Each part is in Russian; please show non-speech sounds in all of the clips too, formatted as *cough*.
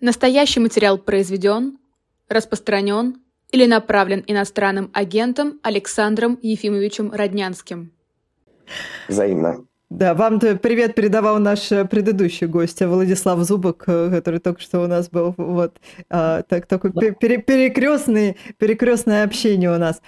Настоящий материал произведен, распространен или направлен иностранным агентом Александром Ефимовичем Роднянским. Взаимно. Да, вам привет передавал наш э, предыдущий гость Владислав Зубок, э, который только что у нас был. Вот а, так такой пере, перекрестный, перекрестное общение у нас.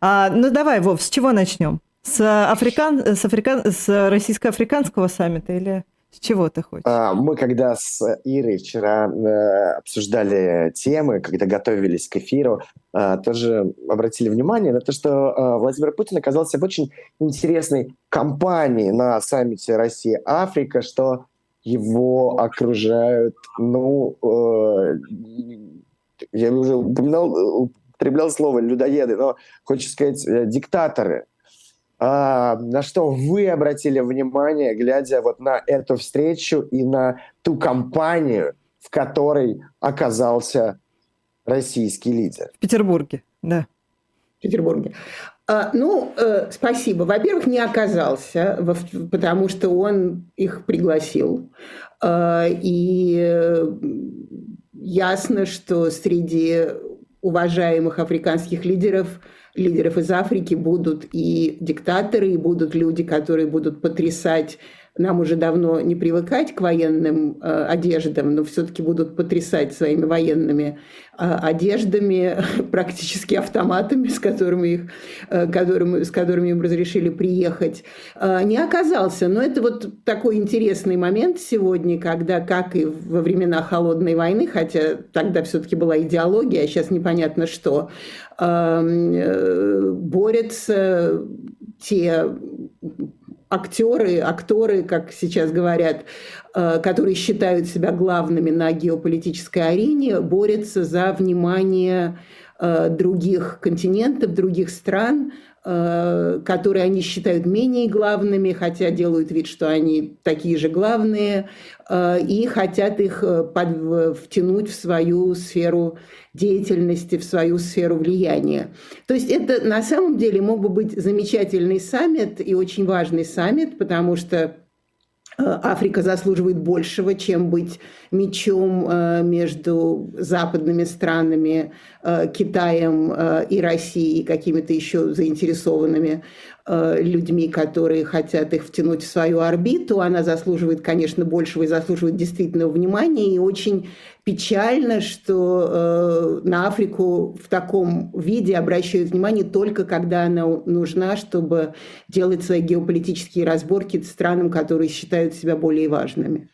А, ну давай, Вов, с чего начнем? С африкан, с африкан, с российско-африканского саммита или? Чего ты хочешь? А, мы когда с Ирой вчера э, обсуждали темы, когда готовились к эфиру, э, тоже обратили внимание на то, что э, Владимир Путин оказался в очень интересной компании на саммите Россия-Африка, что его окружают, ну, э, я уже упоминал, употреблял слово людоеды, но хочется сказать э, диктаторы – а, на что вы обратили внимание, глядя вот на эту встречу и на ту компанию, в которой оказался российский лидер? В Петербурге, да. В Петербурге. А, ну, э, спасибо. Во-первых, не оказался, потому что он их пригласил. А, и э, ясно, что среди уважаемых африканских лидеров – лидеров из Африки будут и диктаторы, и будут люди, которые будут потрясать нам уже давно не привыкать к военным э, одеждам, но все-таки будут потрясать своими военными э, одеждами, *laughs* практически автоматами, с которыми, их, э, которыми, с которыми им разрешили приехать, э, не оказался. Но это вот такой интересный момент сегодня, когда, как и во времена Холодной войны, хотя тогда все-таки была идеология, а сейчас непонятно что, эм, э, борются те актеры, акторы, как сейчас говорят, э, которые считают себя главными на геополитической арене, борются за внимание э, других континентов, других стран, которые они считают менее главными, хотя делают вид, что они такие же главные, э, и хотят их э, под, втянуть в свою сферу деятельности, в свою сферу влияния. То есть это на самом деле мог бы быть замечательный саммит и очень важный саммит, потому что Э, Африка заслуживает большего, чем быть мечом э, между западными странами, э, Китаем и Россией, какими-то еще заинтересованными. Э, людьми, которые хотят их втянуть в свою орбиту. Она заслуживает, конечно, большего и заслуживает действительного внимания. И очень печально, что э, на Африку в таком виде обращают внимание только когда она нужна, чтобы делать свои геополитические разборки странам, которые считают себя более важными.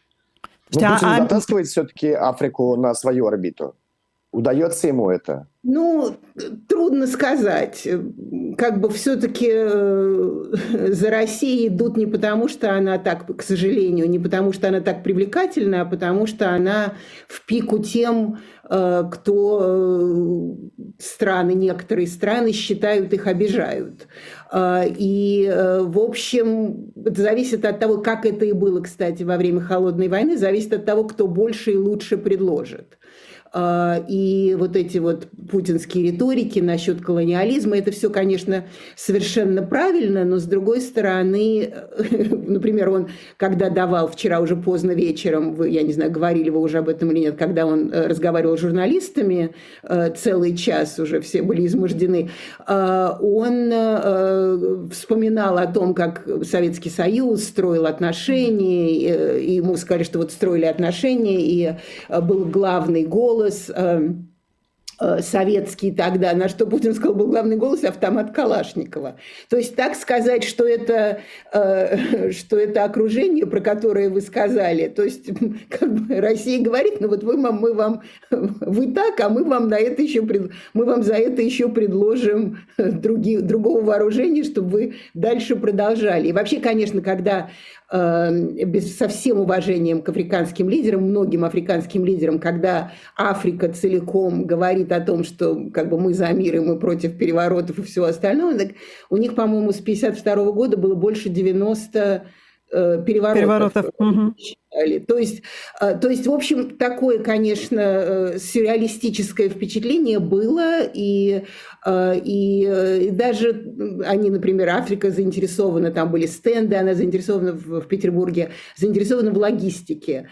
Ну, Путин а... затаскивает все-таки Африку на свою орбиту. Удается ему это? Ну, трудно сказать. Как бы все-таки э, за Россией идут не потому, что она так, к сожалению, не потому, что она так привлекательна, а потому что она в пику тем, э, кто э, страны, некоторые страны считают их обижают. И, в общем, это зависит от того, как это и было, кстати, во время Холодной войны, зависит от того, кто больше и лучше предложит. А, и вот эти вот путинские риторики насчет колониализма, это все, конечно, совершенно правильно, но с другой стороны, *laughs* например, он, когда давал вчера уже поздно вечером, вы, я не знаю, говорили вы уже об этом или нет, когда он э, разговаривал с журналистами, э, целый час уже все были измождены, э, он вспоминал о том, как Советский Союз строил отношения, и ему сказали, что вот строили отношения, и был главный голос, голос эм, Э, советский тогда, на что Путин сказал, был главный голос автомат Калашникова. То есть так сказать, что это, э, *laughs* что это окружение, про которое вы сказали, то есть как бы Россия говорит, ну вот вы, мы вам, *laughs* вы так, а мы вам на это еще, мы вам за это еще предложим *laughs* други, другого вооружения, чтобы вы дальше продолжали. И вообще, конечно, когда без, со всем уважением к африканским лидерам, многим африканским лидерам, когда Африка целиком говорит о том, что как бы мы за мир и мы против переворотов и всего остального, так у них, по-моему, с 52 года было больше 90 э, переворотов. переворотов. Угу. То, есть, э, то есть, в общем, такое, конечно, э, сюрреалистическое впечатление было, и, и, и даже они, например, Африка заинтересована, там были стенды, она заинтересована в, в Петербурге, заинтересована в логистике.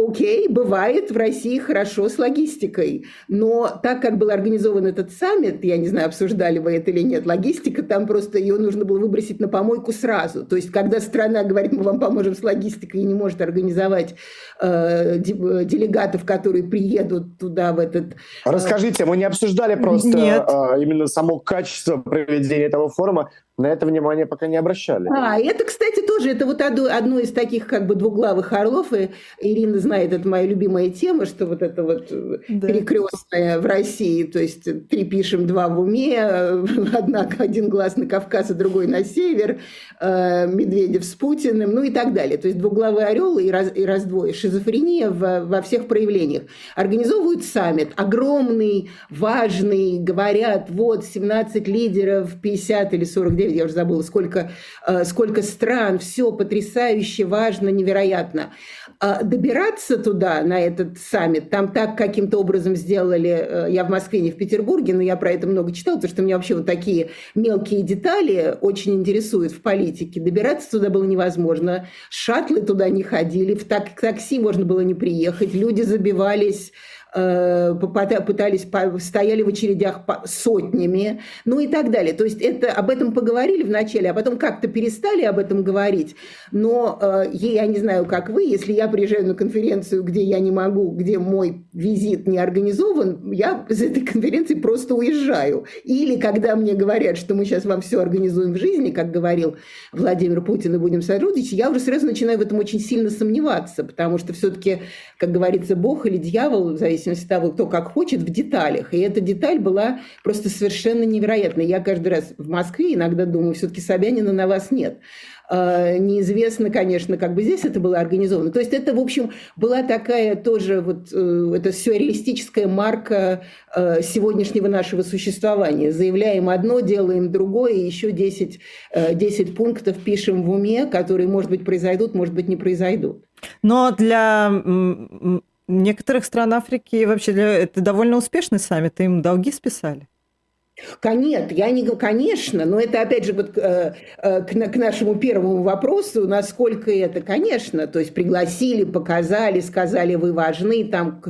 Окей, бывает в России хорошо с логистикой, но так как был организован этот саммит, я не знаю, обсуждали вы это или нет, логистика там просто ее нужно было выбросить на помойку сразу. То есть, когда страна говорит, мы вам поможем с логистикой и не может организовать э, делегатов, которые приедут туда в этот... Э, Расскажите, мы не обсуждали просто Нет. Э, именно само качество проведения этого форума, на это внимание пока не обращали. А, это, кстати, тоже, это вот одно, одно из таких как бы двуглавых орлов, и Ирина знает, это моя любимая тема, что вот это вот э, да. перекрестное в России, то есть три пишем, два в уме, *laughs* однако один глаз на Кавказ, а другой на север, э, Медведев с Путиным, ну и так далее. То есть двуглавый орел и, раз, и раздвое, шизофрения в, во всех проявлениях. Организовывают саммит, огромный, важный, говорят, вот 17 лидеров, 50 или 49 я уже забыла, сколько, э, сколько стран, все потрясающе, важно, невероятно. А добираться туда, на этот саммит, там так каким-то образом сделали, э, я в Москве, не в Петербурге, но я про это много читала, потому что меня вообще вот такие мелкие детали очень интересуют в политике. Добираться туда было невозможно, шаттлы туда не ходили, в такси можно было не приехать, люди забивались пытались, стояли в очередях сотнями, ну и так далее. То есть это, об этом поговорили вначале, а потом как-то перестали об этом говорить. Но э, я не знаю, как вы, если я приезжаю на конференцию, где я не могу, где мой визит не организован, я с этой конференции просто уезжаю. Или когда мне говорят, что мы сейчас вам все организуем в жизни, как говорил Владимир Путин, и будем сотрудничать, я уже сразу начинаю в этом очень сильно сомневаться, потому что все-таки, как говорится, Бог или дьявол, в зависимости зависимости от того, кто как хочет, в деталях. И эта деталь была просто совершенно невероятной. Я каждый раз в Москве иногда думаю, все-таки Собянина на вас нет. А, неизвестно, конечно, как бы здесь это было организовано. То есть это, в общем, была такая тоже вот э, это сюрреалистическая марка э, сегодняшнего нашего существования. Заявляем одно, делаем другое, и еще 10, 10 э, пунктов пишем в уме, которые, может быть, произойдут, может быть, не произойдут. Но для некоторых стран Африки вообще для, это довольно успешный саммит, им долги списали. Нет, я не говорю, конечно, но это опять же вот э, э, к, к нашему первому вопросу, насколько это, конечно, то есть пригласили, показали, сказали, вы важны, там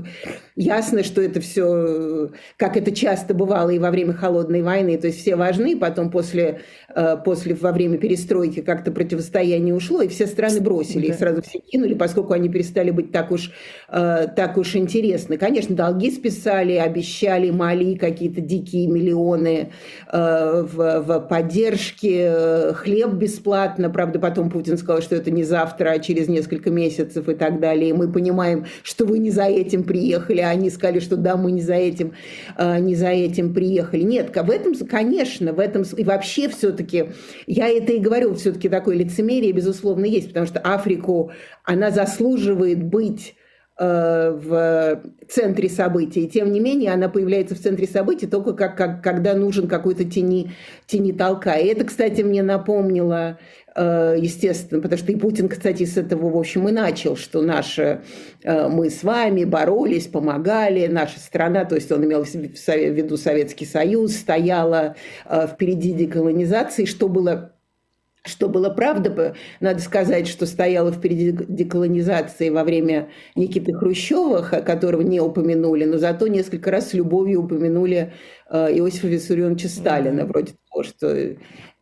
ясно, что это все, как это часто бывало и во время холодной войны, то есть все важны, потом после, э, после во время перестройки как-то противостояние ушло, и все страны бросили, да. их сразу все кинули, поскольку они перестали быть так уж, так уж интересны. Конечно, долги списали, обещали Мали какие-то дикие миллионы, миллионы э, в, в поддержке, э, хлеб бесплатно. Правда, потом Путин сказал, что это не завтра, а через несколько месяцев и так далее. И мы понимаем, что вы не за этим приехали, а они сказали, что да, мы не за этим, э, не за этим приехали. Нет, в этом, конечно, в этом и вообще все-таки, я это и говорю, все-таки такое лицемерие, безусловно, есть, потому что Африку, она заслуживает быть в центре событий. И тем не менее, она появляется в центре событий только как, как, когда нужен какой-то тени, тени толка. И это, кстати, мне напомнило, э, естественно, потому что и Путин, кстати, с этого, в общем, и начал, что наши, э, мы с вами боролись, помогали, наша страна, то есть он имел в виду Советский Союз, стояла впереди деколонизации, что было что было правда, надо сказать, что стояла впереди деколонизации во время Никиты Хрущева, которого не упомянули, но зато несколько раз с любовью упомянули э, Иосифа Виссарионовича Сталина, вроде того, что э,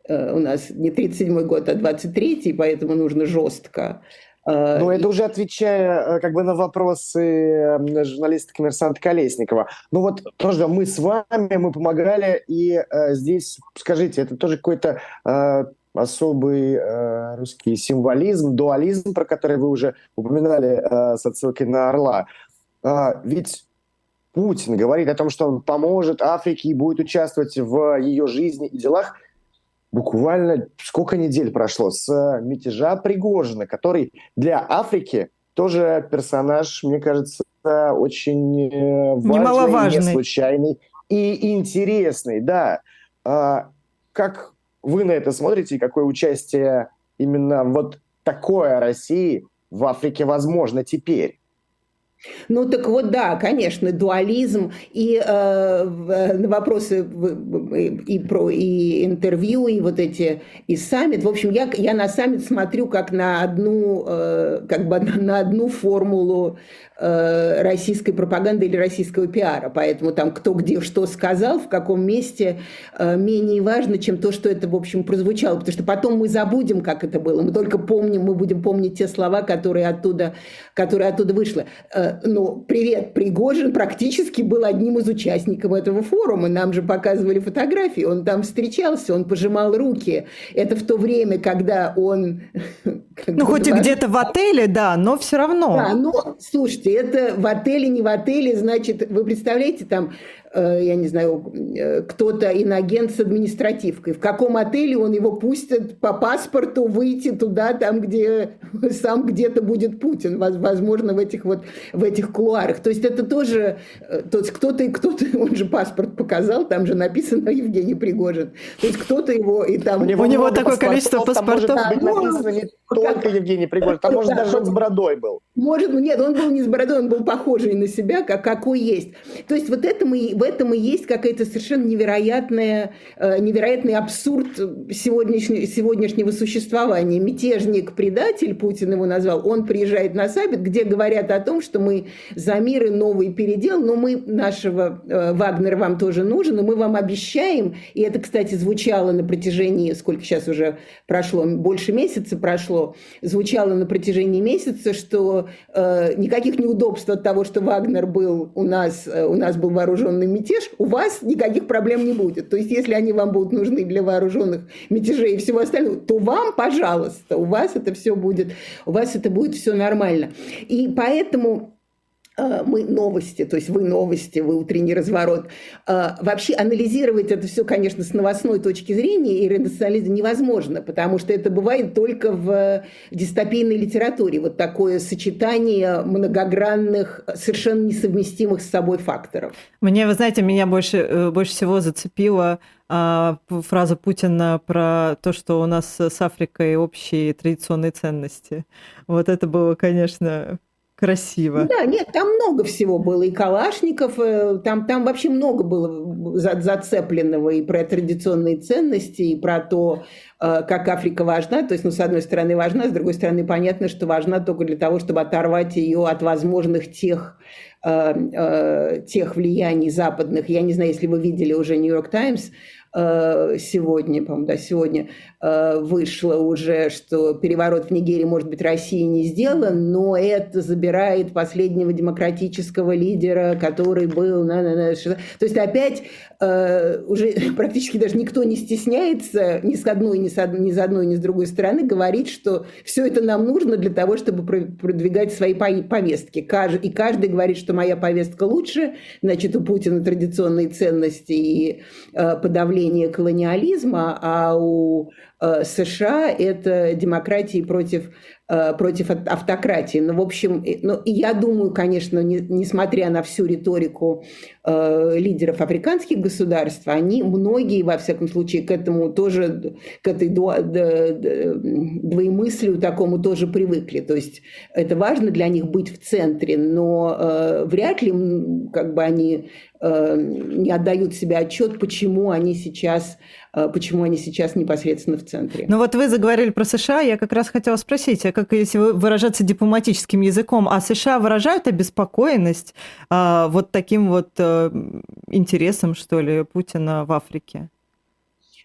у нас не 37-й год, а 23-й, поэтому нужно жестко. Э, ну, это уже отвечая как бы на вопросы журналиста коммерсанта Колесникова. Ну вот тоже мы с вами, мы помогали, и э, здесь, скажите, это тоже какой-то э, особый э, русский символизм, дуализм, про который вы уже упоминали э, с отсылкой на Орла. А, ведь Путин говорит о том, что он поможет Африке и будет участвовать в ее жизни и делах. Буквально сколько недель прошло с мятежа Пригожина, который для Африки тоже персонаж, мне кажется, очень э, важный, не случайный и интересный. Да. А, как вы на это смотрите и какое участие именно вот такое России в Африке возможно теперь? Ну так вот, да, конечно, дуализм и э, на вопросы и про и интервью, и вот эти и саммит. В общем, я, я на саммит смотрю как на одну, э, как бы на одну формулу Э, российской пропаганды или российского пиара. Поэтому там кто где что сказал, в каком месте, э, менее важно, чем то, что это, в общем, прозвучало. Потому что потом мы забудем, как это было. Мы только помним, мы будем помнить те слова, которые оттуда, которые оттуда вышли. Э, ну, привет, Пригожин практически был одним из участников этого форума. Нам же показывали фотографии. Он там встречался, он пожимал руки. Это в то время, когда он... *laughs* Ну, хоть и где-то в отеле, да, но все равно. Да, но, слушайте, это в отеле, не в отеле, значит, вы представляете, там Э, я не знаю, э, кто-то иногент с административкой. В каком отеле он его пустит по паспорту выйти туда, там, где *laughs* сам где-то будет Путин, возможно, в этих вот в этих кулуарах. То есть это тоже, э, то есть кто-то, *laughs* кто-то, он же паспорт показал, там же написано Евгений Пригожин. То есть кто-то его и там... У него, у него такое количество паспортов. Там может быть написано не только Евгений Пригожин, там может даже он с бородой был. Может, нет, он был не с бородой, он был похожий на себя, как какой есть. То есть вот это мы в этом и есть какая-то совершенно невероятная, э, невероятный абсурд сегодняшнего, сегодняшнего существования. Мятежник, предатель, Путин его назвал, он приезжает на саммит, где говорят о том, что мы за мир и новый передел, но мы нашего э, Вагнера вам тоже нужен, и мы вам обещаем, и это, кстати, звучало на протяжении, сколько сейчас уже прошло, больше месяца прошло, звучало на протяжении месяца, что э, никаких неудобств от того, что Вагнер был у нас, э, у нас был вооруженный мятеж, у вас никаких проблем не будет. То есть, если они вам будут нужны для вооруженных мятежей и всего остального, то вам, пожалуйста, у вас это все будет, у вас это будет все нормально. И поэтому мы новости, то есть вы новости, вы утренний разворот. Э, вообще анализировать это все, конечно, с новостной точки зрения и редакционализм невозможно, потому что это бывает только в дистопийной литературе. Вот такое сочетание многогранных, совершенно несовместимых с собой факторов. Мне, вы знаете, меня больше, э, больше всего зацепила а, фраза Путина про то, что у нас с Африкой общие традиционные ценности. Вот это было, конечно, красиво. Да, нет, там много всего было. И Калашников, э, там, там вообще много было зацепленного и про традиционные ценности, и про то, э, как Африка важна. То есть, ну, с одной стороны, важна, с другой стороны, понятно, что важна только для того, чтобы оторвать ее от возможных тех э, тех влияний западных. Я не знаю, если вы видели уже Нью-Йорк Таймс, сегодня, по-моему, да, сегодня вышло уже, что переворот в Нигерии, может быть, России не сделан, но это забирает последнего демократического лидера, который был... На, на, на, то есть опять э, уже *laughs* практически даже никто не стесняется ни с одной, ни с, од, ни с одной, ни с другой стороны говорить, что все это нам нужно для того, чтобы продвигать свои повестки. И каждый говорит, что моя повестка лучше, значит, у Путина традиционные ценности и э, подавление колониализма, а у Э, США – это демократии против, э, против автократии. Ну, в общем, ну, я думаю, конечно, не, несмотря на всю риторику э, лидеров африканских государств, они, многие, во всяком случае, к этому тоже, к этой двоемыслию такому тоже привыкли. То есть это важно для них быть в центре, но э, вряд ли как бы они э, не отдают себе отчет, почему они сейчас Э, почему они сейчас непосредственно в центре. Ну вот вы заговорили про США, я как раз хотела спросить, а как если выражаться дипломатическим языком, а США выражают обеспокоенность а, вот таким вот а, интересом, что ли, Путина в Африке?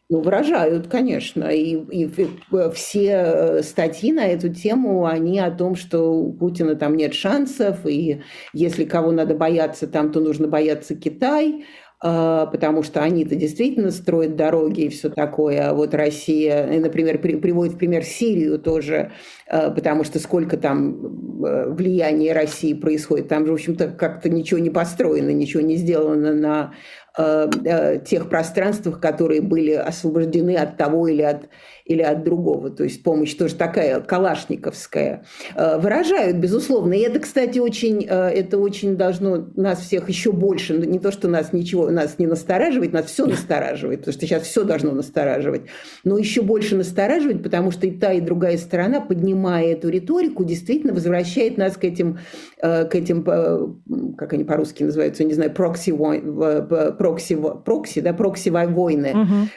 Ну, выражают, конечно. И, и, и все статьи на эту тему, они о том, что у Путина там нет шансов, и если кого надо бояться там, то нужно бояться Китай. А, потому что они-то действительно строят дороги и все такое. А вот Россия, например, приводит в пример Сирию тоже, потому что сколько там влияния России происходит. Там же, в общем-то, как-то ничего не построено, ничего не сделано на тех пространствах, которые были освобождены от того или от или от другого, то есть помощь тоже такая калашниковская, э, выражают, безусловно. И это, кстати, очень, э, это очень должно нас всех еще больше, не то, что нас ничего, нас не настораживает, нас все настораживает, потому что сейчас все должно настораживать, но еще больше настораживает, потому что и та, и другая сторона, поднимая эту риторику, действительно возвращает нас к этим, э, к этим как они по-русски называются, не знаю, прокси, прокси, прокси, да, прокси войны, угу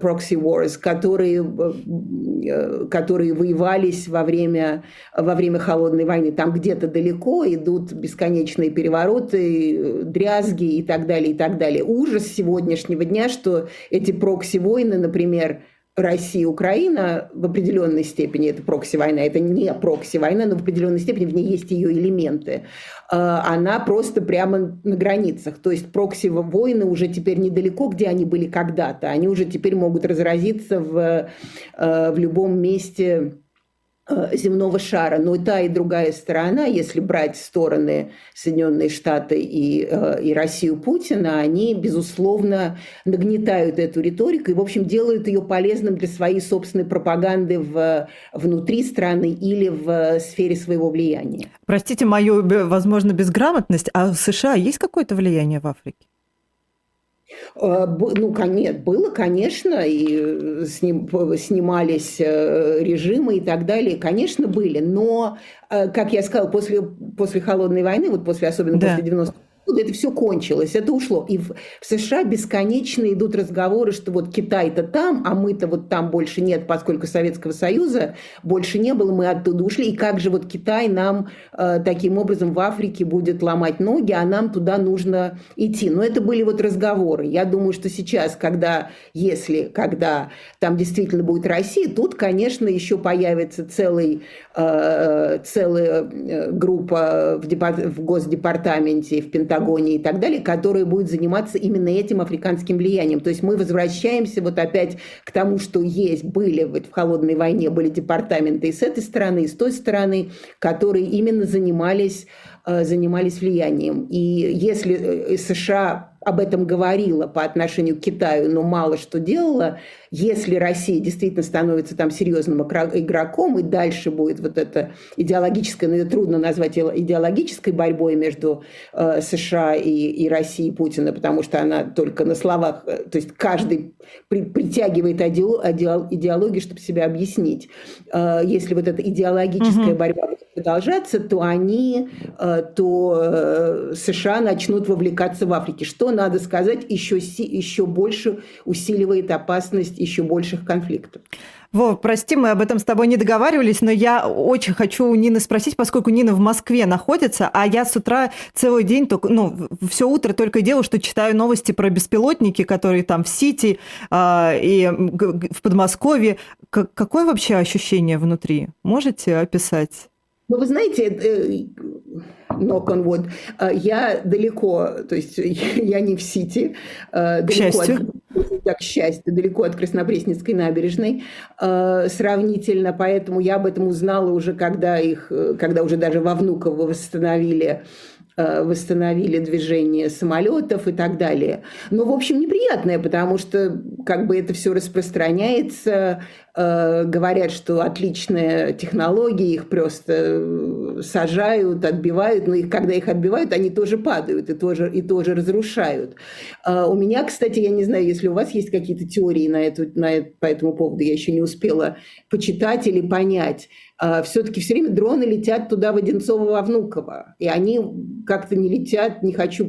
proxy wars, которые, э, которые воевались во время, во время Холодной войны. Там где-то далеко идут бесконечные перевороты, дрязги и так далее, и так далее. Ужас сегодняшнего дня, что эти прокси-войны, например, Россия и Украина в определенной степени это прокси-война, это не прокси-война, но в определенной степени в ней есть ее элементы. А, она просто прямо на границах. То есть прокси-войны уже теперь недалеко, где они были когда-то. Они уже теперь могут разразиться в, э, в любом месте земного шара, но и та, и другая сторона, если брать стороны Соединенные Штаты и, э, и Россию Путина, они, безусловно, нагнетают эту риторику и, в общем, делают ее полезным для своей собственной пропаганды в, внутри страны или в сфере своего влияния. Простите мою, возможно, безграмотность, а в США есть какое-то влияние в Африке? Э, ну, нет, было, конечно, и э, сним, снимались э, режимы и так далее, конечно, были, но, как я сказала, после, после Холодной войны, вот после, особенно да. после 90 это все кончилось, это ушло. И в, в США бесконечно идут разговоры, что вот Китай-то там, а мы-то вот там больше нет, поскольку Советского Союза больше не было, мы оттуда ушли. И как же вот Китай нам э, таким образом в Африке будет ломать ноги, а нам туда нужно идти. Но это были вот разговоры. Я думаю, что сейчас, когда, если, когда там действительно будет Россия, тут, конечно, еще появится целый, э, целая э, группа в, департ, в Госдепартаменте, в Пентагоне, Патагонии и так далее, которые будут заниматься именно этим африканским влиянием. То есть мы возвращаемся вот опять к тому, что есть, были вот в холодной войне, были департаменты и с этой стороны, и с той стороны, которые именно занимались, э, занимались влиянием. И если э, США об этом говорила по отношению к Китаю, но мало что делала. Если Россия действительно становится там серьезным игроком, и дальше будет вот это идеологическое, но ну, это трудно назвать идеологической борьбой между э, США и, и Россией Путина, потому что она только на словах, э, то есть каждый при, притягивает идеологию, чтобы себя объяснить. Э, если вот эта идеологическая угу. борьба продолжаться, то они, э, то э, США начнут вовлекаться в Африке. Что, надо сказать, еще, еще больше усиливает опасность еще больших конфликтов. Вов, прости, мы об этом с тобой не договаривались, но я очень хочу у Нины спросить, поскольку Нина в Москве находится, а я с утра целый день, только, ну, все утро только делаю, что читаю новости про беспилотники, которые там в Сити э, и в Подмосковье. К- какое вообще ощущение внутри? Можете описать? Ну, вы знаете, э, knock on wood, э, я далеко, то есть *laughs* я не в Сити, э, к счастью. От, к счастью, далеко от Краснопресненской набережной сравнительно, поэтому я об этом узнала уже, когда их, когда уже даже во Внуково восстановили Э, восстановили движение самолетов и так далее. Но, в общем, неприятное, потому что как бы это все распространяется, э, говорят, что отличная технология, их просто э, сажают, отбивают, но их, когда их отбивают, они тоже падают и тоже, и тоже разрушают. У меня, кстати, я не знаю, если у вас есть какие-то теории на, эту, на по этому поводу, я еще не успела почитать или понять. А, все-таки все время дроны летят туда, в Одинцово, во. И они как-то не летят, не хочу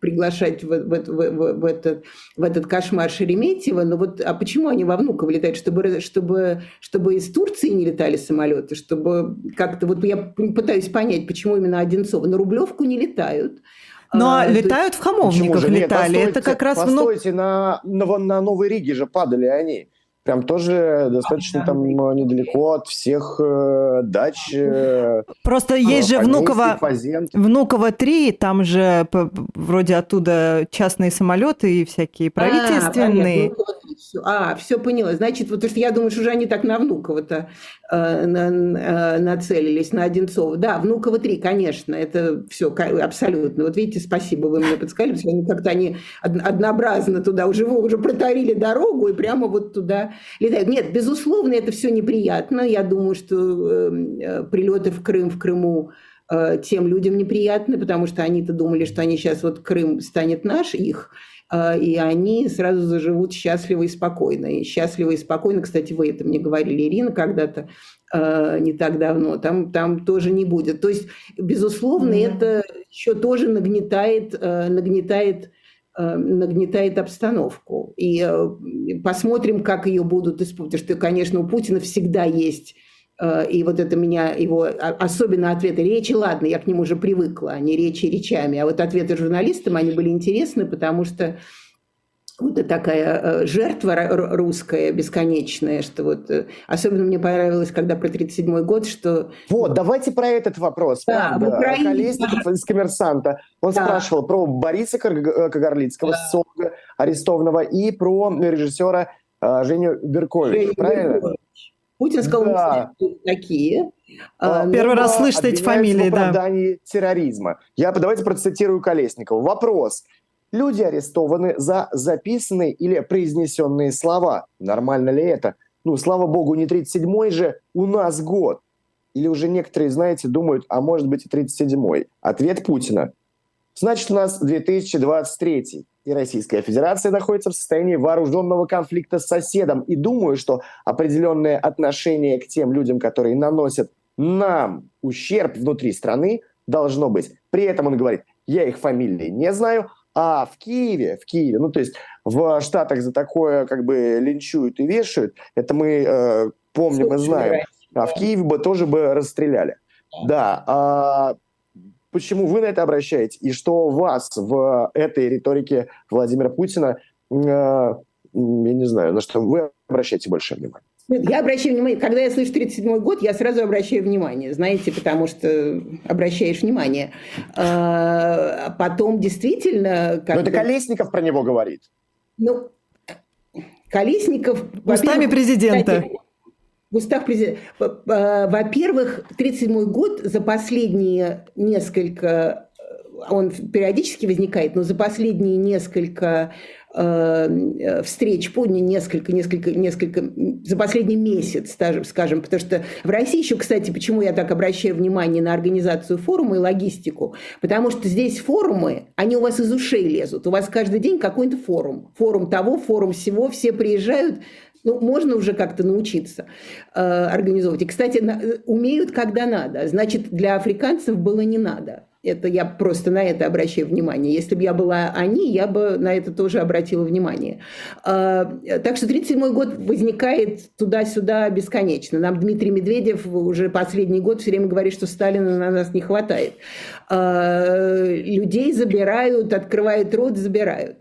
приглашать в, в, в, в, этот, в этот кошмар Шереметьево, но вот а почему они во Внуково летают? Чтобы, чтобы, чтобы из Турции не летали самолеты, чтобы как-то... Вот я пытаюсь понять, почему именно Одинцово. На Рублевку не летают. Но а, летают в Хамовниках, летали. Нет, постойте, Это как раз... Постойте, на, на, на Новой Риге же падали они прям тоже достаточно там э, недалеко от всех э, дач. Э, Просто э, есть же Внуково, Внуково 3, там же вроде оттуда частные самолеты и всякие а, правительственные. А, все. А, все поняла. Значит, вот, что я думаю, что уже они так на Внуково-то э, на, э, нацелились, на Одинцова. Да, Внуково 3, конечно, это все абсолютно. Вот видите, спасибо, вы мне подсказали, что они как-то они однообразно туда уже, уже протарили дорогу и прямо вот туда летают. Нет, безусловно, это все неприятно. Я думаю, что э, э прилеты в Крым, в Крыму э, тем людям неприятны, потому что они-то думали, что они сейчас вот Крым станет наш, их, и они сразу заживут счастливо и спокойно. И счастливо и спокойно, кстати, вы это мне говорили, Ирина, когда-то, э, не так давно, там, там тоже не будет. То есть, безусловно, mm-hmm. это еще тоже нагнетает, нагнетает нагнетает обстановку. И посмотрим, как ее будут использовать. Потому что, конечно, у Путина всегда есть и вот это меня, его, а, особенно ответы речи, ладно, я к ним уже привыкла, а не речи речами, а вот ответы журналистам, они были интересны, потому что вот такая э, жертва русская бесконечная, что вот э, особенно мне понравилось, когда про 37 год, что... Вот, давайте про этот вопрос. Да, в Украине... Колесников из «Коммерсанта». Он да. спрашивал про Бориса Кагарлицкого, да. Сонга, арестованного, и про режиссера Женю Берковича, правильно? Беркович. Путин сказал, да. мы такие. А, Первый раз слышит эти фамилии, да. терроризма. Я давайте процитирую Колесникова. Вопрос. Люди арестованы за записанные или произнесенные слова. Нормально ли это? Ну, слава богу, не 37-й же у нас год. Или уже некоторые, знаете, думают, а может быть и 37-й. Ответ Путина. Значит, у нас 2023 и Российская Федерация находится в состоянии вооруженного конфликта с соседом. И думаю, что определенное отношение к тем людям, которые наносят нам ущерб внутри страны, должно быть. При этом он говорит, я их фамилии не знаю, а в Киеве, в Киеве, ну то есть в Штатах за такое как бы линчуют и вешают, это мы э, помним и знаем. А в Киеве бы тоже бы расстреляли. Да, а почему вы на это обращаете, и что вас в этой риторике Владимира Путина, э, я не знаю, на что вы обращаете больше внимания? Я обращаю внимание, когда я слышу 37 год, я сразу обращаю внимание, знаете, потому что обращаешь внимание. А потом действительно... Когда... Но это Колесников про него говорит. Ну, Колесников... Устами президента. Кстати, Густав президент. Во-первых, 1937 год за последние несколько, э, он периодически возникает, но за последние несколько э, встреч, помню, несколько, несколько, несколько, за последний месяц, скажем, потому что в России еще, кстати, почему я так обращаю внимание на организацию форума и логистику, потому что здесь форумы, они у вас из ушей лезут, у вас каждый день какой-то форум, форум того, форум всего, все приезжают, ну, можно уже как-то научиться э, организовывать. И, кстати, на, э, умеют, когда надо. Значит, для африканцев было не надо. Это я просто на это обращаю внимание. Если бы я была они, я бы на это тоже обратила внимание. Э, так что 37 год возникает туда-сюда бесконечно. Нам Дмитрий Медведев уже последний год все время говорит, что Сталина на нас не хватает. Э, людей забирают, открывают рот, забирают.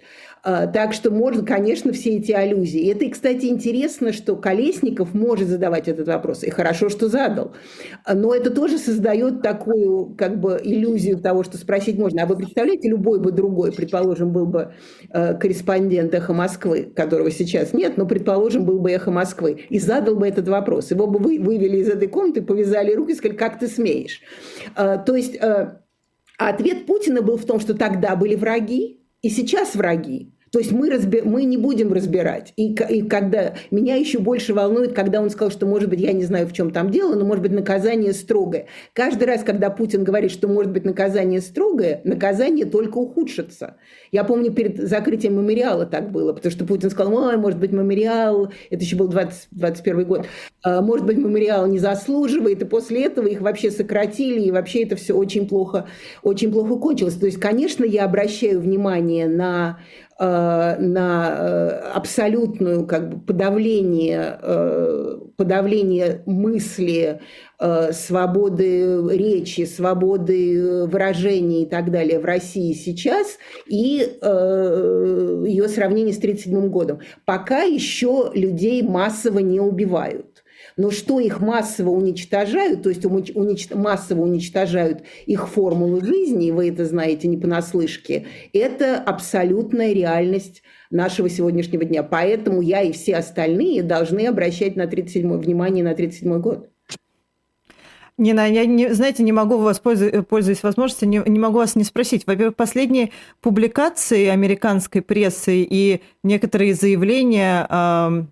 А, так что можно, конечно, все эти аллюзии. Это, кстати, интересно, что Колесников может задавать этот вопрос. И хорошо, что задал. Но это тоже создает такую как бы иллюзию того, что спросить можно. А вы представляете, любой бы другой, предположим, был бы э, корреспондент «Эхо Москвы», которого сейчас нет, но, предположим, был бы «Эхо Москвы», и задал бы этот вопрос. Его бы вы, вывели из этой комнаты, повязали руки и сказали, как ты смеешь. А, то есть э, ответ Путина был в том, что тогда были враги, и сейчас враги. То есть мы, разби... мы не будем разбирать. И, и когда меня еще больше волнует, когда он сказал, что, может быть, я не знаю, в чем там дело, но, может быть, наказание строгое. Каждый раз, когда Путин говорит, что, может быть, наказание строгое, наказание только ухудшится. Я помню, перед закрытием мемориала так было, потому что Путин сказал, ой, может быть, мемориал, это еще был 20, 21 год, «А, может быть, мемориал не заслуживает, и после этого их вообще сократили, и вообще это все очень плохо, очень плохо кончилось. То есть, конечно, я обращаю внимание на на э, абсолютную как бы подавление, э, подавление мысли, свободы речи, свободы выражения и так далее в России сейчас и ее сравнение с 1937 годом. Пока еще людей массово не убивают. Но что их массово уничтожают, то есть унич... массово уничтожают их формулу жизни, и вы это знаете не понаслышке, это абсолютная реальность нашего сегодняшнего дня. Поэтому я и все остальные должны обращать на 37 внимание на 37 год. Нина, я, не, знаете, не могу вас, пользуясь возможностью, не, не могу вас не спросить. Во-первых, последние публикации американской прессы и некоторые заявления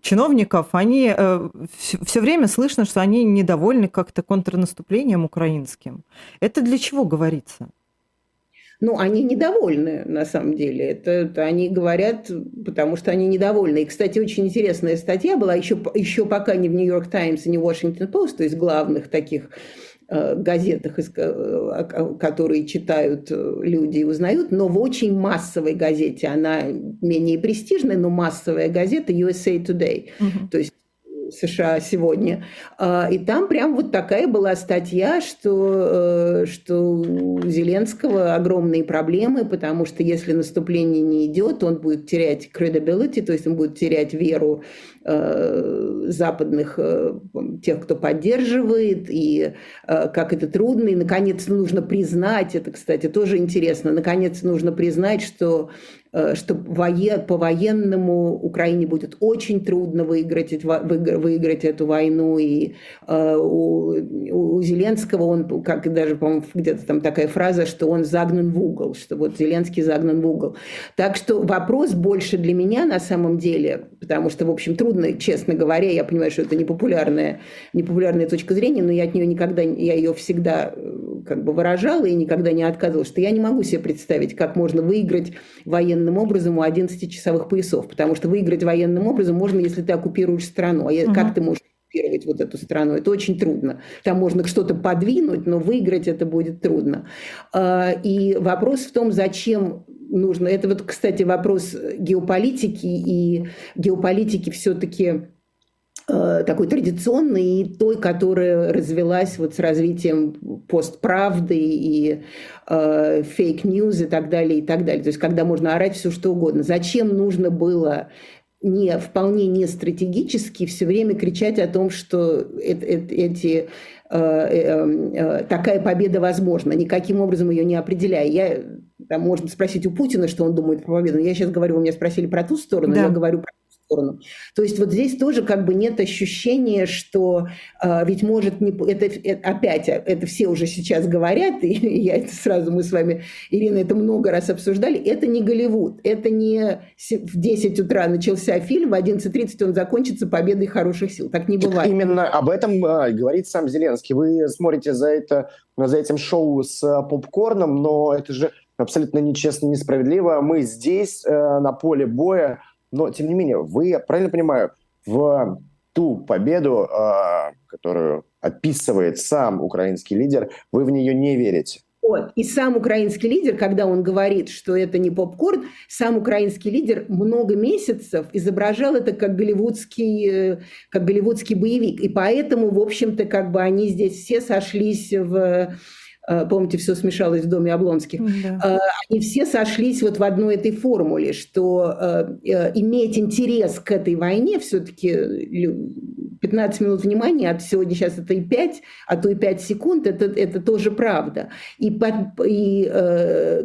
чиновников, они э, все время слышно, что они недовольны как-то контрнаступлением украинским. Это для чего говорится? ну, они недовольны, на самом деле. Это, это они говорят, потому что они недовольны. И, кстати, очень интересная статья была, еще, еще пока не в «Нью-Йорк Таймс» и не в «Вашингтон Пост», то есть главных таких газетах, э, которые читают э, люди и узнают, но в очень массовой газете, она менее престижная, но массовая газета USA Today. Uh-huh. То есть США сегодня. А, и там прям вот такая была статья, что, э, что у Зеленского огромные проблемы, потому что если наступление не идет, он будет терять credibility, то есть он будет терять веру Э, западных, э, тех, кто поддерживает, и э, как это трудно, и, наконец, нужно признать, это, кстати, тоже интересно, наконец, нужно признать, что что по военному Украине будет очень трудно выиграть, выиграть эту войну. И у, у Зеленского он, как даже, по-моему, где-то там такая фраза, что он загнан в угол, что вот Зеленский загнан в угол. Так что вопрос больше для меня на самом деле, потому что, в общем, трудно трудно, честно говоря. Я понимаю, что это непопулярная, непопулярная точка зрения, но я от нее никогда, я ее всегда э, как бы выражала и никогда не отказывала, что я не могу себе представить, как можно выиграть военным образом у 11-часовых поясов. Потому что выиграть военным образом можно, если ты оккупируешь страну. А угу. как ты можешь оккупировать вот эту страну. Это очень трудно. Там можно что-то подвинуть, но выиграть это будет трудно. А, и вопрос в том, зачем нужно. Это вот, кстати, вопрос геополитики, и геополитики все-таки такой традиционной и той, которая развелась вот с развитием постправды и э, фейк-ньюз и так далее, и так далее. То есть когда можно орать все что угодно. Зачем нужно было не вполне не стратегически все время кричать о том, что это, это, эти э, э, такая победа возможна, никаким образом ее не определяя. Я там можно спросить у Путина, что он думает про победу. Я сейчас говорю, вы меня спросили про ту сторону, да. я говорю про сторону. То есть вот здесь тоже как бы нет ощущения, что э, ведь может не... Это, это опять, это все уже сейчас говорят, и я это сразу, мы с вами, Ирина, это много раз обсуждали, это не Голливуд, это не в 10 утра начался фильм, в 11.30 он закончится победой хороших сил. Так не бывает. Именно об этом э, говорит сам Зеленский. Вы смотрите за, это, за этим шоу с э, попкорном, но это же абсолютно нечестно, несправедливо. Мы здесь, э, на поле боя, но, тем не менее, вы, я правильно понимаю, в ту победу, э, которую описывает сам украинский лидер, вы в нее не верите? Вот. И сам украинский лидер, когда он говорит, что это не попкорн, сам украинский лидер много месяцев изображал это как голливудский, э, как голливудский боевик. И поэтому, в общем-то, как бы они здесь все сошлись в помните, все смешалось в доме Облонских, да. Э, они все сошлись вот в одной этой формуле, что э, иметь интерес к этой войне все-таки 15 минут внимания, от сегодня сейчас это и 5, а то и 5 секунд, это, это тоже правда. И, под, и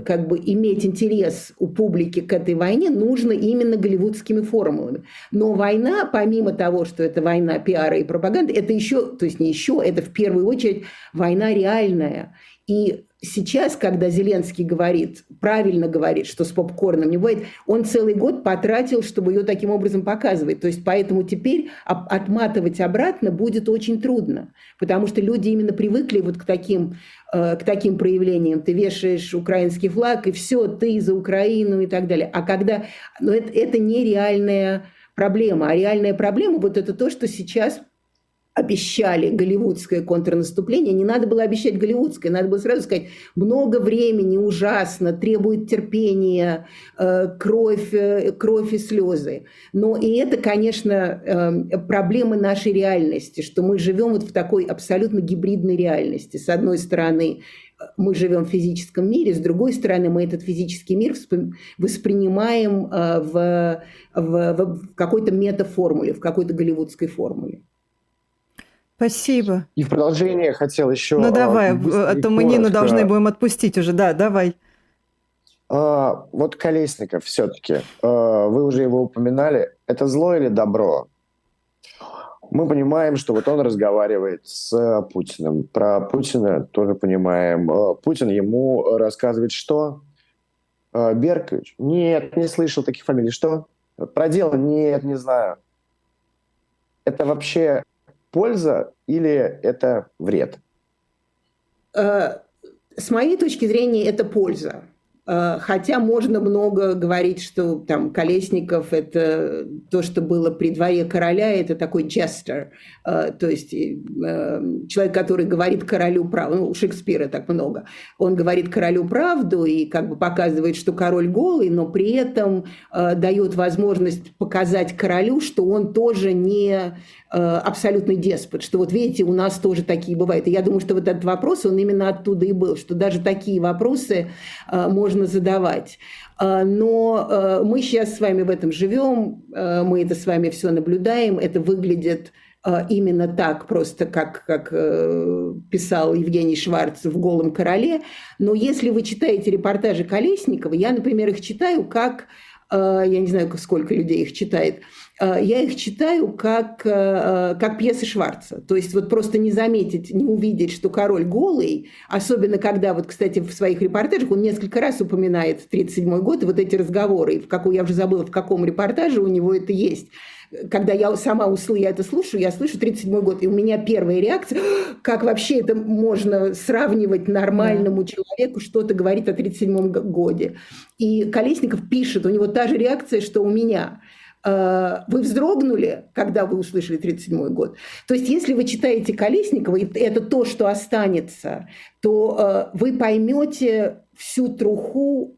как бы иметь интерес у публики к этой войне нужно именно голливудскими формулами. Но война, помимо того, что это война пиара и пропаганды, это еще, то есть не еще, это в первую очередь война реальная. И сейчас, когда Зеленский говорит, правильно говорит, что с попкорном не бывает, он целый год потратил, чтобы ее таким образом показывать. То есть поэтому теперь отматывать обратно будет очень трудно, потому что люди именно привыкли вот к таким, э, к таким проявлениям. Ты вешаешь украинский флаг, и все, ты за Украину и так далее. А когда... Но это, это нереальная проблема. А реальная проблема вот это то, что сейчас обещали голливудское контрнаступление, не надо было обещать голливудское, надо было сразу сказать, много времени, ужасно, требует терпения, э, кровь, э, кровь и слезы. Но и это, конечно, э, проблемы нашей реальности, что мы живем вот в такой абсолютно гибридной реальности. С одной стороны, мы живем в физическом мире, с другой стороны, мы этот физический мир воспринимаем в, в, в какой-то метаформуле, в какой-то голливудской формуле. Спасибо. И в продолжение хотел еще... Ну давай, а то мы Нину должны будем отпустить уже, да, давай. А, вот Колесников все-таки, а, вы уже его упоминали, это зло или добро? Мы понимаем, что вот он разговаривает с Путиным. Про Путина тоже понимаем. А, Путин ему рассказывает, что? А, Беркович? Нет, не слышал таких фамилий. Что? Про дело? Нет, не знаю. Это вообще польза или это вред? Э, с моей точки зрения, это польза. Э, хотя можно много говорить, что там Колесников – это то, что было при дворе короля, это такой jester, э, то есть э, человек, который говорит королю правду. Ну, у Шекспира так много. Он говорит королю правду и как бы показывает, что король голый, но при этом дает возможность показать королю, что он тоже не абсолютный деспот, что вот видите, у нас тоже такие бывают. И я думаю, что вот этот вопрос, он именно оттуда и был, что даже такие вопросы можно можно задавать. А, но а, мы сейчас с вами в этом живем, а, мы это с вами все наблюдаем, это выглядит именно так, просто как, как э, писал Евгений Шварц в «Голом короле». Но если вы читаете репортажи Колесникова, я, например, их читаю как я не знаю, сколько людей их читает, я их читаю как, как пьесы Шварца. То есть вот просто не заметить, не увидеть, что король голый, особенно когда, вот, кстати, в своих репортажах он несколько раз упоминает 1937 год и вот эти разговоры, в какой, я уже забыла, в каком репортаже у него это есть когда я сама услышу, я это слушаю, я слышу 37 год, и у меня первая реакция, как вообще это можно сравнивать нормальному да. человеку, что-то говорит о 37 годе. И Колесников пишет, у него та же реакция, что у меня. А, вы вздрогнули, когда вы услышали 1937 год. То есть, если вы читаете Колесникова, и это то, что останется, то а, вы поймете всю труху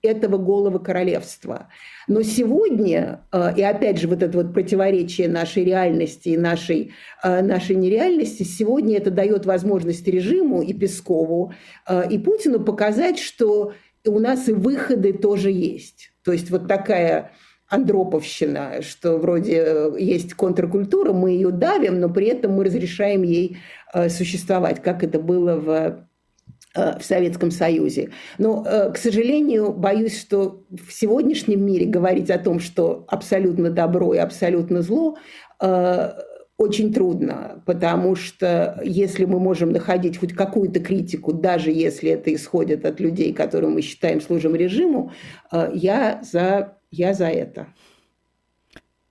этого голого королевства. Но сегодня, а, и опять же вот это вот противоречие нашей реальности и нашей, нашей нереальности, сегодня это дает возможность режиму и Пескову, и Путину показать, что у нас и выходы тоже есть. То есть вот такая андроповщина, что вроде э, есть контркультура, мы ее давим, но при этом мы разрешаем ей э, существовать, как это было в э, в Советском Союзе. Но, к сожалению, боюсь, что в сегодняшнем мире говорить о том, что абсолютно добро и абсолютно зло, очень трудно, потому что если мы можем находить хоть какую-то критику, даже если это исходит от людей, которые мы считаем служим режиму, я за я за это.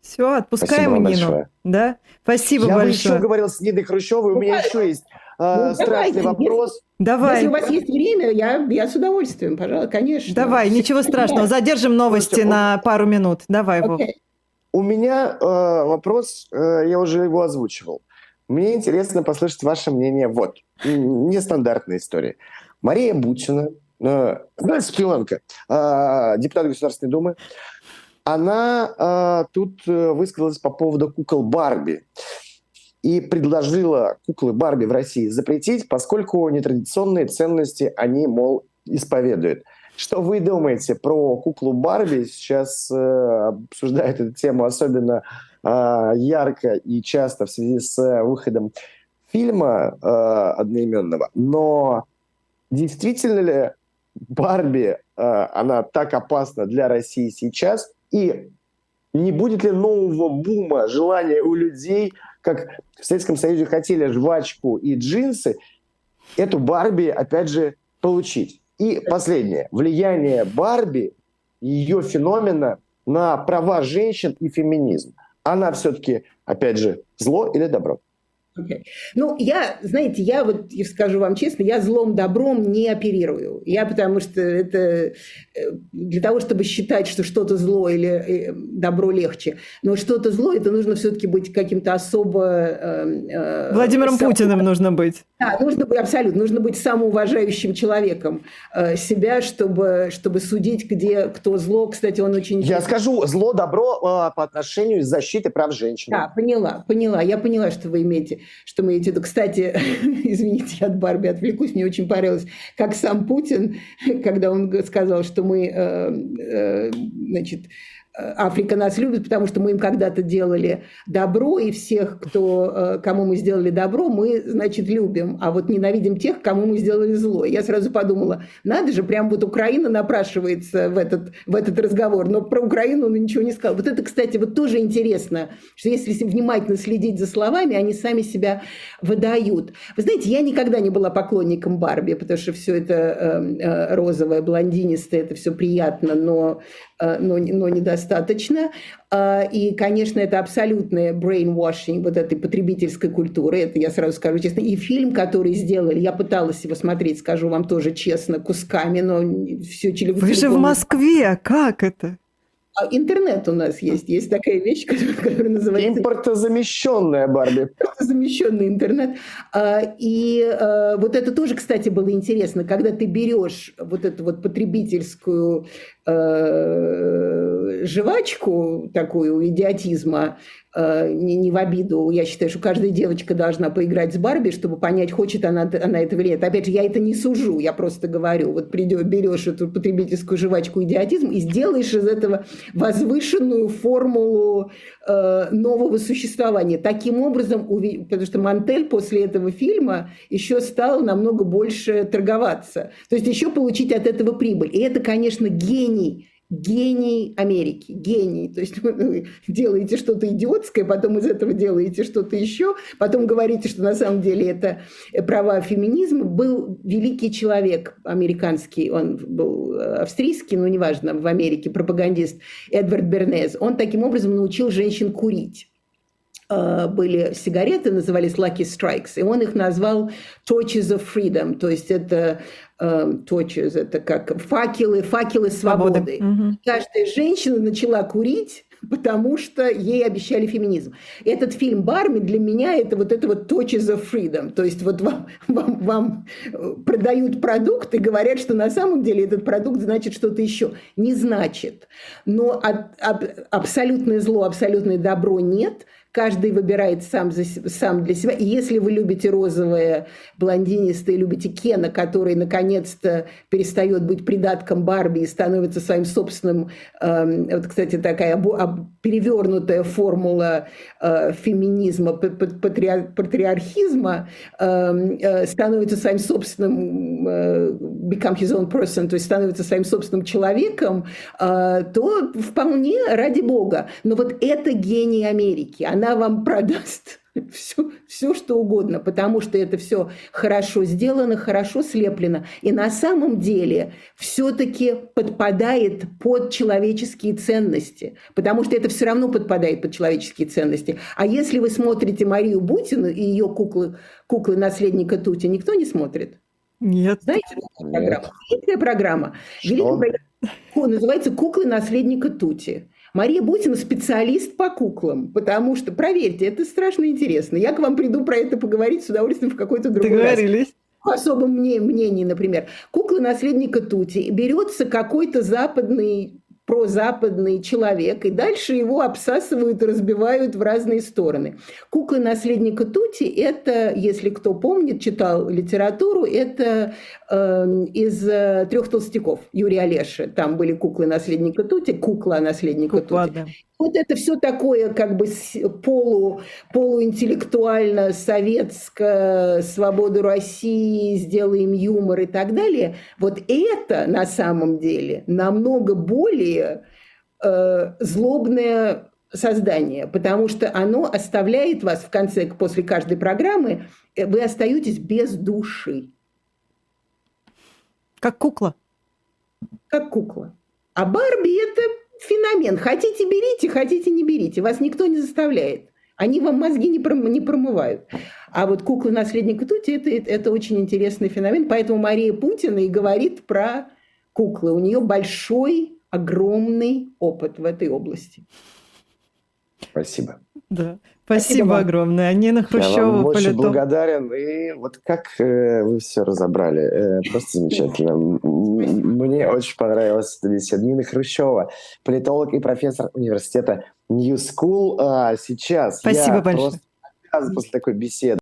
Все, отпускаем Спасибо Нину. Большое. Да? Спасибо Я большое. Я еще говорил с Ниной Хрущевой, у меня еще есть э, ну, страшный давайте. вопрос. Если, Давай. Если у вас есть время, я, я с удовольствием, пожалуйста, конечно. Давай, ничего страшного. Задержим новости на пару минут. Давай, Вов. У меня э, вопрос, э, я уже его озвучивал. Мне интересно послушать ваше мнение. Вот, нестандартная история. Мария Бутина, э, шпионка, э, депутат Государственной Думы, она э, тут э, высказалась по поводу кукол Барби и предложила куклы Барби в России запретить, поскольку нетрадиционные ценности они, мол, исповедуют. Что вы думаете про куклу Барби? Сейчас э, обсуждают эту тему особенно э, ярко и часто в связи с выходом фильма э, одноименного. Но действительно ли Барби, э, она так опасна для России сейчас? И не будет ли нового бума, желания у людей, как в Советском Союзе хотели жвачку и джинсы, эту Барби, опять же, получить? И последнее. Влияние Барби, ее феномена на права женщин и феминизм. Она все-таки, опять же, зло или добро? Okay. Ну, я, знаете, я вот скажу вам честно, я злом добром не оперирую. Я потому что это э, для того, чтобы считать, что что-то зло или э, добро легче. Но что-то зло, это нужно все-таки быть каким-то особо... Э, Владимиром само... Путиным нужно быть. Да, нужно быть, абсолютно, нужно быть самоуважающим человеком себя, чтобы, чтобы судить, где кто зло. Кстати, он очень... Я скажу, зло, добро по отношению к защите прав женщин. Да, поняла, поняла. Я поняла, что вы имеете что мы эти... Кстати, *laughs* извините, я от Барби отвлекусь, мне очень понравилось, как сам Путин, *laughs* когда он сказал, что мы, э, э, значит, Африка нас любит, потому что мы им когда-то делали добро, и всех, кто, э, кому мы сделали добро, мы, значит, любим, а вот ненавидим тех, кому мы сделали зло. Я сразу подумала, надо же, прям вот Украина напрашивается в этот, в этот разговор, но про Украину он ничего не сказал. Вот это, кстати, вот тоже интересно, что если внимательно следить за словами, они сами себя выдают. Вы знаете, я никогда не была поклонником Барби, потому что все это э, э, розовое, блондинистое, это все приятно, но Э, но, но недостаточно. А, и, конечно, это абсолютное brainwashing вот этой потребительской культуры. Это я сразу скажу честно. И фильм, который сделали, я пыталась его смотреть, скажу вам тоже честно, кусками, но все телевизор. Вы же в Москве, как это? А интернет у нас есть. Есть такая вещь, *laughs* которая называется... Импортозамещенная Барби. Импортозамещенный интернет. А, и а, вот это тоже, кстати, было интересно, когда ты берешь вот эту вот потребительскую жвачку такую идиотизма, Э, не, не в обиду. Я считаю, что каждая девочка должна поиграть с Барби, чтобы понять, хочет она, она этого или нет. Опять же, я это не сужу, я просто говорю. Вот придешь, берешь эту потребительскую жвачку идиотизм и сделаешь из этого возвышенную формулу э, нового существования. Таким образом, потому что Мантель после этого фильма еще стал намного больше торговаться. То есть еще получить от этого прибыль. И это, конечно, гений гений Америки, гений. То есть вы делаете что-то идиотское, потом из этого делаете что-то еще, потом говорите, что на самом деле это права феминизма. Был великий человек американский, он был австрийский, но неважно, в Америке, пропагандист Эдвард Бернез. Он таким образом научил женщин курить а, были сигареты, назывались Lucky Strikes, и он их назвал Torches of Freedom, то есть это э, torches, это как факелы, факелы свободы. свободы. Угу. Каждая женщина начала курить, потому что ей обещали феминизм. Этот фильм «Барми» для меня это вот это вот «Touches of Freedom». То есть вот вам, вам, вам продают продукт и говорят, что на самом деле этот продукт значит что-то еще. Не значит. Но от, от, абсолютное зло, абсолютное добро нет – Каждый выбирает сам, за, сам для себя. И если вы любите розовые, блондинистые, любите Кена, который наконец-то перестает быть придатком Барби и становится своим собственным, э, вот, кстати, такая перевернутая формула э, феминизма, патриар, патриархизма, э, э, становится своим собственным, э, become his own person, то есть становится своим собственным человеком, э, то вполне ради бога. Но вот это гений Америки она вам продаст *laughs* все, все, что угодно, потому что это все хорошо сделано, хорошо слеплено. И на самом деле все-таки подпадает под человеческие ценности, потому что это все равно подпадает под человеческие ценности. А если вы смотрите Марию Бутину и ее куклы, куклы наследника Тути, никто не смотрит? Нет. Знаете, программа? Великая программа. Великая программа. Называется «Куклы наследника Тути». Мария Бутина специалист по куклам, потому что, проверьте, это страшно интересно. Я к вам приду про это поговорить с удовольствием в какой-то другой Договорились. раз в особом мнении, например, кукла наследника Тути, берется какой-то западный прозападный человек, и дальше его обсасывают разбивают в разные стороны. Куклы наследника Тути – это, если кто помнит, читал литературу, это э, из «Трех толстяков» Юрия Олеши. Там были куклы наследника Тути, кукла наследника Кукла, Тути. Да. Вот это все такое как бы полу, полуинтеллектуально советское, свободу России, сделаем юмор и так далее. Вот это на самом деле намного более э, злобное создание, потому что оно оставляет вас в конце, после каждой программы, э, вы остаетесь без души. Как кукла. Как кукла. А Барби это феномен. Хотите берите, хотите не берите. Вас никто не заставляет. Они вам мозги не, пром, не промывают. А вот куклы наследника Тути это, это, очень интересный феномен. Поэтому Мария Путина и говорит про куклы. У нее большой, огромный опыт в этой области. Спасибо. Да. Спасибо, Спасибо огромное. Нина Хрущева, Я вам очень благодарен. И вот как э, вы все разобрали. Э, просто замечательно. Мне очень понравилась эта беседа. Нина Хрущева, политолог и профессор университета New School. А сейчас Спасибо я большое. просто после такой беседы